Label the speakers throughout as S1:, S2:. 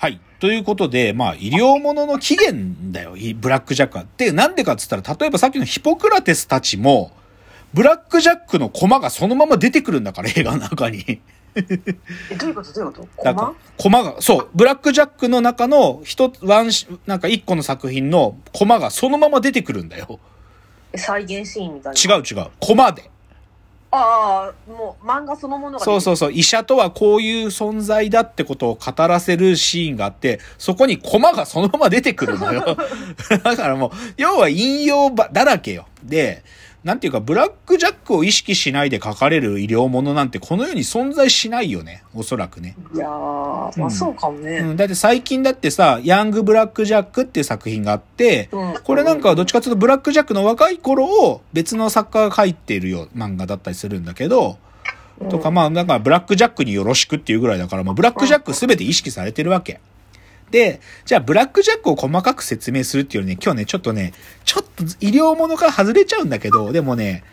S1: はい。ということで、まあ、医療ものの起源だよ、いブラックジャックは。で、なんでかって言ったら、例えばさっきのヒポクラテスたちも、ブラックジャックのコマがそのまま出てくるんだから、映画の中に。
S2: え、どういうこと？どういうこと？
S1: なんか、コマ？が、そう、ブラックジャックの中の一つ、ワンシ、なんか一個の作品のコマがそのまま出てくるんだよ。
S2: 再現シーンみたいな？
S1: 違う違う。コマで。
S2: ああ、もう漫画そのものが。
S1: そうそうそう。医者とはこういう存在だってことを語らせるシーンがあって、そこにコマがそのまま出てくるのよ。だからもう、要は引用ばだらけよ。で、なんていうか、ブラックジャックを意識しないで書かれる医療ものなんてこの世に存在しないよね。おそらくね。
S2: いやー、まあそうかもね。
S1: うん。だって最近だってさ、ヤングブラックジャックっていう作品があって、
S2: うん
S1: これなんかはどっちかというとブラックジャックの若い頃を別の作家が書いているよ漫画だったりするんだけど、とかまあなんかブラックジャックによろしくっていうぐらいだから、まあブラックジャックすべて意識されてるわけ。で、じゃあブラックジャックを細かく説明するっていうよりね、今日ね、ちょっとね、ちょっと医療ものから外れちゃうんだけど、でもね、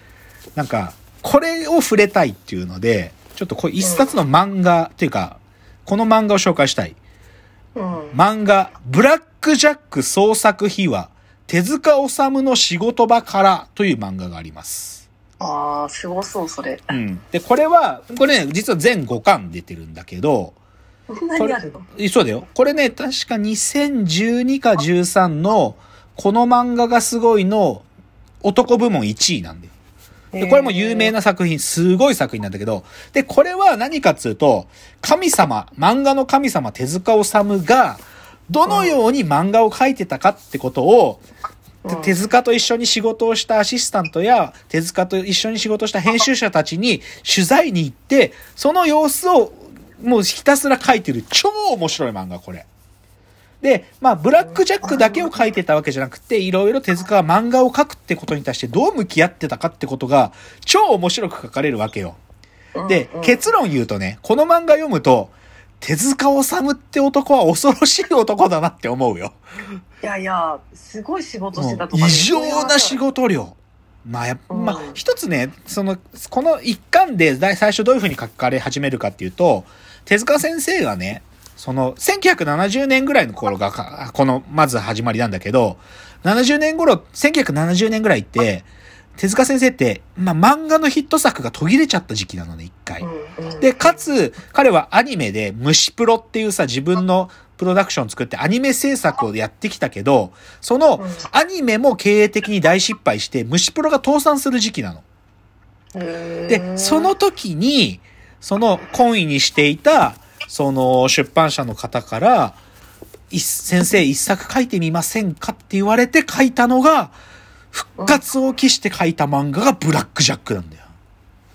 S1: なんか、これを触れたいっていうので、ちょっとこれ一冊の漫画っていうか、この漫画を紹介したい。
S2: うん。
S1: 漫画、ブラックジャック創作秘話、手塚治虫の仕事場からという漫画があります。
S2: ああ、すごそう、それ。
S1: うん。で、これは、これね、実は全5巻出てるんだけど、
S2: こんなにあるの？
S1: えそうだよ。これね、確か2012か13の、この漫画がすごいの男部門1位なんだよ。で、これも有名な作品、すごい作品なんだけど、で、これは何かっつうと、神様、漫画の神様手塚治虫が、どのように漫画を描いてたかってことを、
S2: うん
S1: 手塚と一緒に仕事をしたアシスタントや、手塚と一緒に仕事をした編集者たちに取材に行って、その様子をもうひたすら描いてる超面白い漫画、これ。で、まあ、ブラックジャックだけを描いてたわけじゃなくて、いろいろ手塚は漫画を描くってことに対してどう向き合ってたかってことが、超面白く書かれるわけよ。で
S2: うん、
S1: 結論言うとね、この漫画読むと、手塚治虫って男は恐ろしい男だなって思うよ。
S2: いやいや、すごい仕事してたとかね。
S1: 常な仕事量。まあやっぱ、まあ
S2: うん
S1: 一つね、その、この一巻で最初どういう風に書かれ始めるかっていうと、手塚先生がね、その、1970年ぐらいの頃がか、この、まず始まりなんだけど、70年頃、1970年ぐらいって、手塚先生って、まあ漫画のヒット作が途切れちゃった時期なのね、一回。で、かつ、彼はアニメで虫プロっていうさ、自分のプロダクションを作ってアニメ制作をやってきたけど、その
S2: うん
S1: アニメも経営的に大失敗して、虫プロが倒産する時期なの。で、その時に、その懇意にしていた、その出版社の方から、い先生一作書いてみませんかって言われて書いたのが、復活を期して書いた漫画がブラックジャックなんだよ。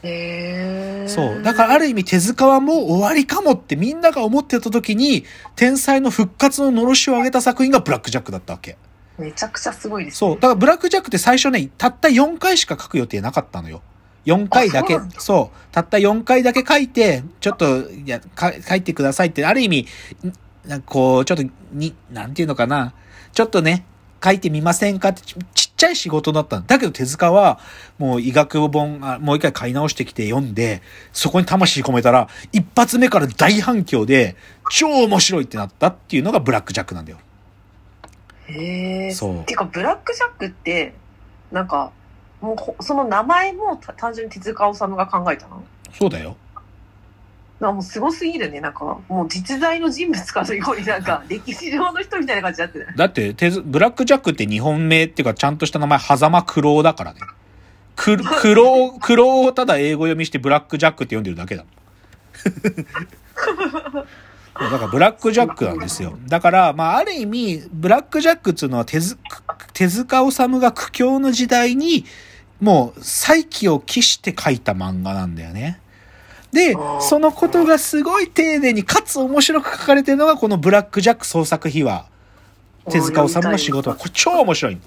S2: へー
S1: そう。だからある意味手塚はもう終わりかもってみんなが思ってた時に、天才の復活ののろしを上げた作品がブラックジャックだったわけ。
S2: めちゃくちゃすごいです、
S1: そう。だからブラックジャックって最初ね、たった4回しか書く予定なかったのよ。4回だけ、
S2: あそう。
S1: たった4回だけ書いて、ちょっと、いや、か書いてくださいって、ある意味、んなんかこう、ちょっと、に、なんていうのかな。ちょっとね、書いてみませんかってち、ちっちゃい仕事だったんだけど手塚は、もう医学本、あもう一回買い直してきて読んで、そこに魂込めたら、一発目から大反響で、超面白いってなったっていうのがブラックジャックなんだよ。
S2: へえ。
S1: そう
S2: てか、ブラックジャックって、なんか、もうほ、その名前もた単純に手塚治虫が考えたの？
S1: そうだよ。
S2: なもうすごすぎるね。なんか、もう実在の人物かのようになんか、歴史上の人みたいな感じになってない
S1: だって、手ずブラックジャックって日本名っていうか、ちゃんとした名前、狭間九郎だからね。く、九郎、九郎をただ英語読みしてブラックジャックって読んでるだけだもん。だからブラックジャックなんですよ。だから、まあ、ある意味、ブラックジャックっていうのは手塚治虫が苦境の時代に、もう再起を期して書いた漫画なんだよね。でそのことがすごい丁寧に、かつ面白く書かれてるのが、このブラックジャック創作秘話。手塚治虫の仕事は、これ超面白い。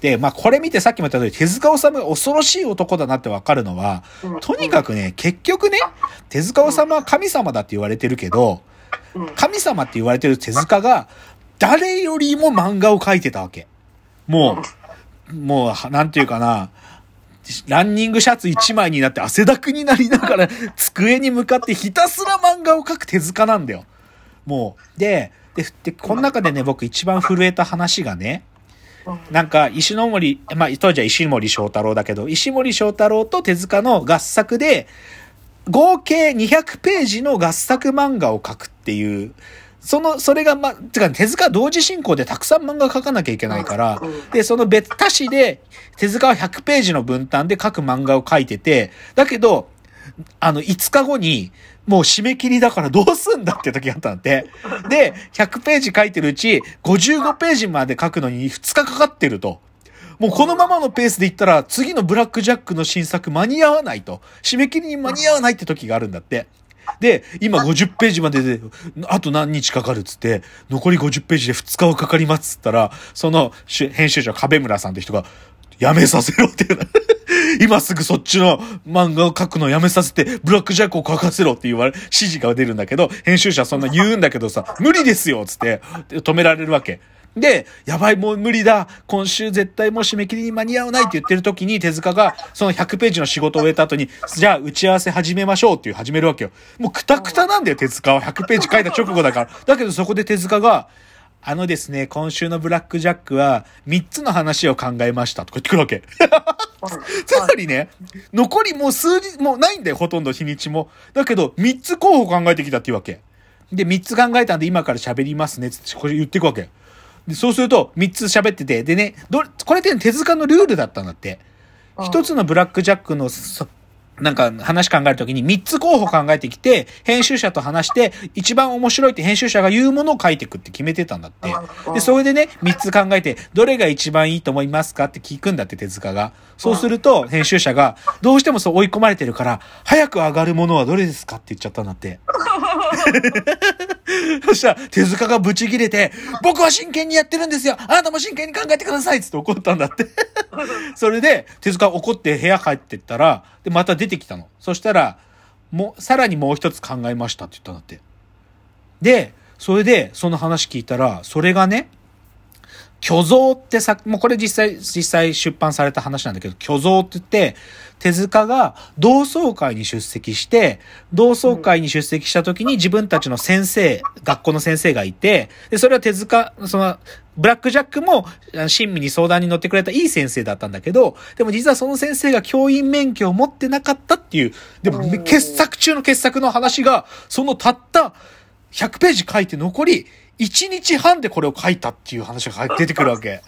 S1: で、まあこれ見てさっきも言った通り、手塚治虫が恐ろしい男だなってわかるのは、とにかくね、結局ね、手塚治虫は神様だって言われてるけど、
S2: うん、
S1: 神様って言われてる手塚が、誰よりも漫画を描いてたわけ。もう、もう、なんていうかな、ランニングシャツ一枚になって汗だくになりながら机に向かってひたすら漫画を描く手塚なんだよ。もう。で、で、で、この中でね、僕一番震えた話がね、なんか、石森、まあ、当時は石森章太郎だけど、石森章太郎と手塚の合作で、合計200ページの合作漫画を描くっていう、その、それが、ま、てか、手塚同時進行でたくさん漫画描かなきゃいけないから
S2: うん、
S1: で、その別、他誌で、手塚は100ページの分担で書く漫画を描いてて、だけど、あの、5日後に、もう締め切りだからどうすんだって時があったんで。で、100ページ書いてるうち、55ページまで書くのに2日かかってると。もうこのままのペースでいったら、次のブラックジャックの新作間に合わないと。締め切りに間に合わないって時があるんだって。で、今50ページまでで、あと何日かかるっつって、残り50ページで2日はかかりますっつったら、その編集長壁村さんって人が、やめさせろっていう 今すぐそっちの漫画を書くのやめさせて、ブラックジャックを書かせろって言われ、指示が出るんだけど、編集者そんな言うんだけどさ、無理ですよっつって、止められるわけ。で、やばい、もう無理だ。今週絶対もう締め切りに間に合わないって言ってる時に手塚がその100ページの仕事を終えた後に、じゃあ打ち合わせ始めましょうっていう始めるわけよ。もうクタクタなんだよ、手塚は。100ページ書いた直後だから。だけどそこで手塚が、あのですね、今週のブラックジャックは3つの話を考えましたとか言ってくるわけ。つまりね、残りもう数日、もうないんだよ、ほとんど日にちも。だけど、3つ候補考えてきたっていうわけ。で、3つ考えたんで今から喋りますね、つってこれ言っていくわけ。で、そうすると、3つ喋ってて、でね、どれ、これって手塚のルールだったんだって。一つのブラックジャックの、そなんか話考えるときに3つ候補考えてきて、編集者と話して、一番面白いって編集者が言うものを書いてくって決めてたんだって。で、それでね、3つ考えて、どれが一番いいと思いますかって聞くんだって、手塚が。そうすると、編集者が、どうしてもそう追い込まれてるから、早く上がるものはどれですかって言っちゃったんだって。そしたら、手塚がブチ切れて、僕は真剣にやってるんですよあなたも真剣に考えてくださいっつって怒ったんだって。それで、手塚怒って部屋帰ってったら、で、また出てきたの。そしたら、もう、さらにもう一つ考えましたって言ったんだって。で、それで、その話聞いたら、それがね、虚像ってさ、もうこれ実際、実際出版された話なんだけど、虚像って言って、手塚が同窓会に出席して、同窓会に出席した時に自分たちの先生、学校の先生がいて、で、それは手塚、その、ブラックジャックもあ親身に相談に乗ってくれたいい先生だったんだけど、でも実はその先生が教員免許を持ってなかったっていう、でも
S2: うん。
S1: 傑作中の傑作の話が、そのたった100ページ書いて残り1日半でこれを書いたっていう話が出てくるわけ。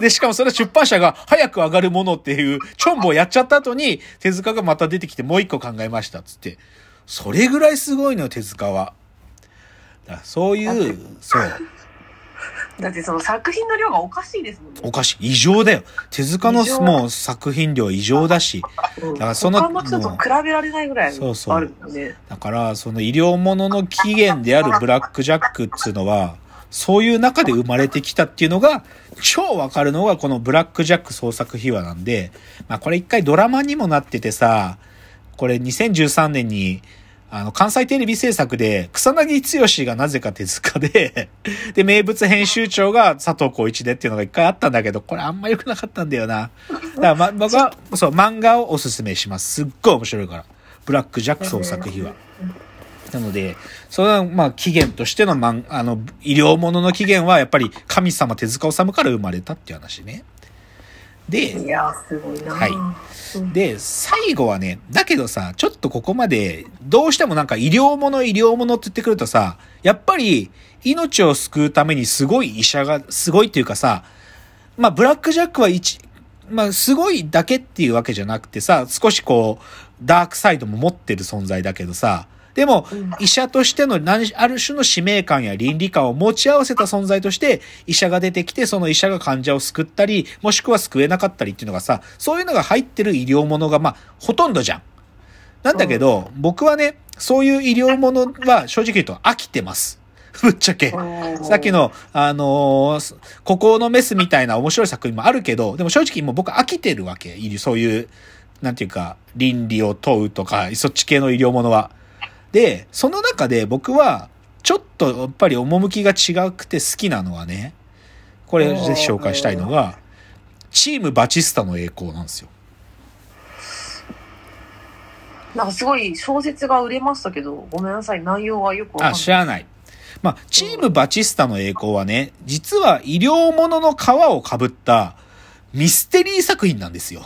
S1: で、しかもそれは出版社が早く上がるものっていう、チョンボをやっちゃった後に、手塚がまた出てきてもう一個考えましたっつって。それぐらいすごいのよ、手塚は。だそういう、そう、
S2: だってその作品の量がおかしいですもんね。
S1: おかしい。異常だよ。手塚のもう作品量異常だし。
S2: うん
S1: からその
S2: 他の人と比べられないぐらい
S1: そうそう
S2: あるもんね。
S1: だから、その医療物の起源であるブラックジャックっつうのは、そういう中で生まれてきたっていうのが、超わかるのがこのブラックジャック創作秘話なんで、まあこれ一回ドラマにもなっててさ、これ2013年に、あの、関西テレビ制作で、草薙剛がなぜか手塚で、で、名物編集長が佐藤浩一でっていうのが一回あったんだけど、これあんま良くなかったんだよな。だから、ま、僕は、そう、漫画をおすすめします。すっごい面白いから。ブラックジャック創作秘話。なので、それは、まあ、起源としての、ま、あの、医療物の起源は、やっぱり、神様手塚治虫から生まれたっていう話ね。で、
S2: いやー、すごいな。
S1: はい
S2: うん
S1: で、最後はね、だけどさ、ちょっとここまで、どうしてもなんか医療物、医療物って言ってくるとさ、やっぱり、命を救うためにすごい医者が、すごいっていうかさ、まあ、ブラックジャックは一、まあ、すごいだけっていうわけじゃなくてさ、少しこう、ダークサイドも持ってる存在だけどさ、でも
S2: うん、
S1: 医者としての何、ある種の使命感や倫理観を持ち合わせた存在として、医者が出てきて、その医者が患者を救ったり、もしくは救えなかったりっていうのがさ、そういうのが入ってる医療ものが、まあ、ほとんどじゃん。なんだけど、僕はね、そういう医療ものは正直言うと飽きてます。ぶっちゃけ。さっきの、あのーここのメスみたいな面白い作品もあるけど、でも正直もう僕飽きてるわけ。そういう、なんていうか、倫理を問うとか、そっち系の医療ものは。で、その中で僕は、ちょっとやっぱり趣が違くて好きなのはね、これぜひ紹介したいのが、チームバチスタの栄光なんですよ。
S2: なんかすごい小説が売れましたけど、ごめんなさい、内容はよくわかん
S1: あ、
S2: ない。
S1: 知らない。まあ、チームバチスタの栄光はね、実は医療物の皮をかぶったミステリー作品なんですよ。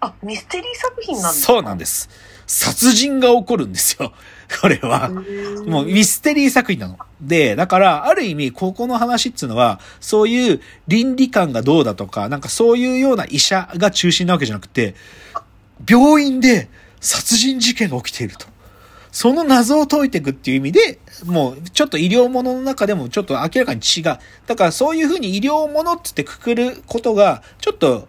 S2: あ、ミステリー作品なんです
S1: そうなんです。殺人が起こるんですよ。これは。もうミステリー作品なの。で、だから、ある意味、ここの話っていうのは、そういう倫理観がどうだとか、なんかそういうような医者が中心なわけじゃなくて、病院で殺人事件が起きていると。その謎を解いていくっていう意味で、もうちょっと医療物の中でもちょっと明らかに違う。だからそういうふうに医療物ってってくくることが、ちょっと、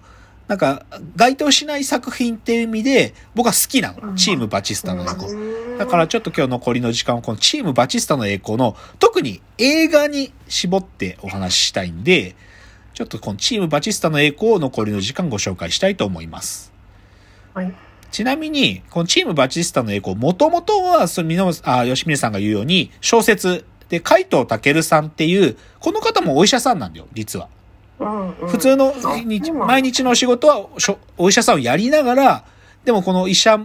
S1: なんか、該当しない作品っていう意味で、僕は好きなの。チームバチスタの栄光。だからちょっと今日残りの時間をこのチームバチスタの栄光の特に映画に絞ってお話ししたいんで、ちょっとこのチームバチスタの栄光を残りの時間ご紹介したいと思います。
S2: はい。
S1: ちなみに、このチームバチスタの栄光、もともとは、その、みの、あ、吉峰さんが言うように、小説で、海藤健さんっていう、この方もお医者さんなんだよ、実は。普通の
S2: あ
S1: 日毎日のお仕事はお医者さんをやりながら、でもこの医者、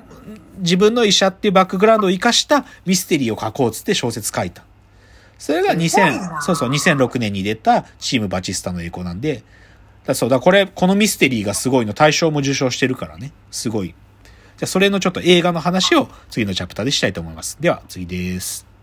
S1: 自分の医者っていうバックグラウンドを活かしたミステリーを書こうっつって小説書いた。それが
S2: すごい
S1: 2000、
S2: な
S1: そうそう、2006年に出たチームバチスタの栄光なんで、だそうだ、これ、このミステリーがすごいの大賞も受賞してるからね。すごい。じゃあ、それのちょっと映画の話を次のチャプターでしたいと思います。では、次です。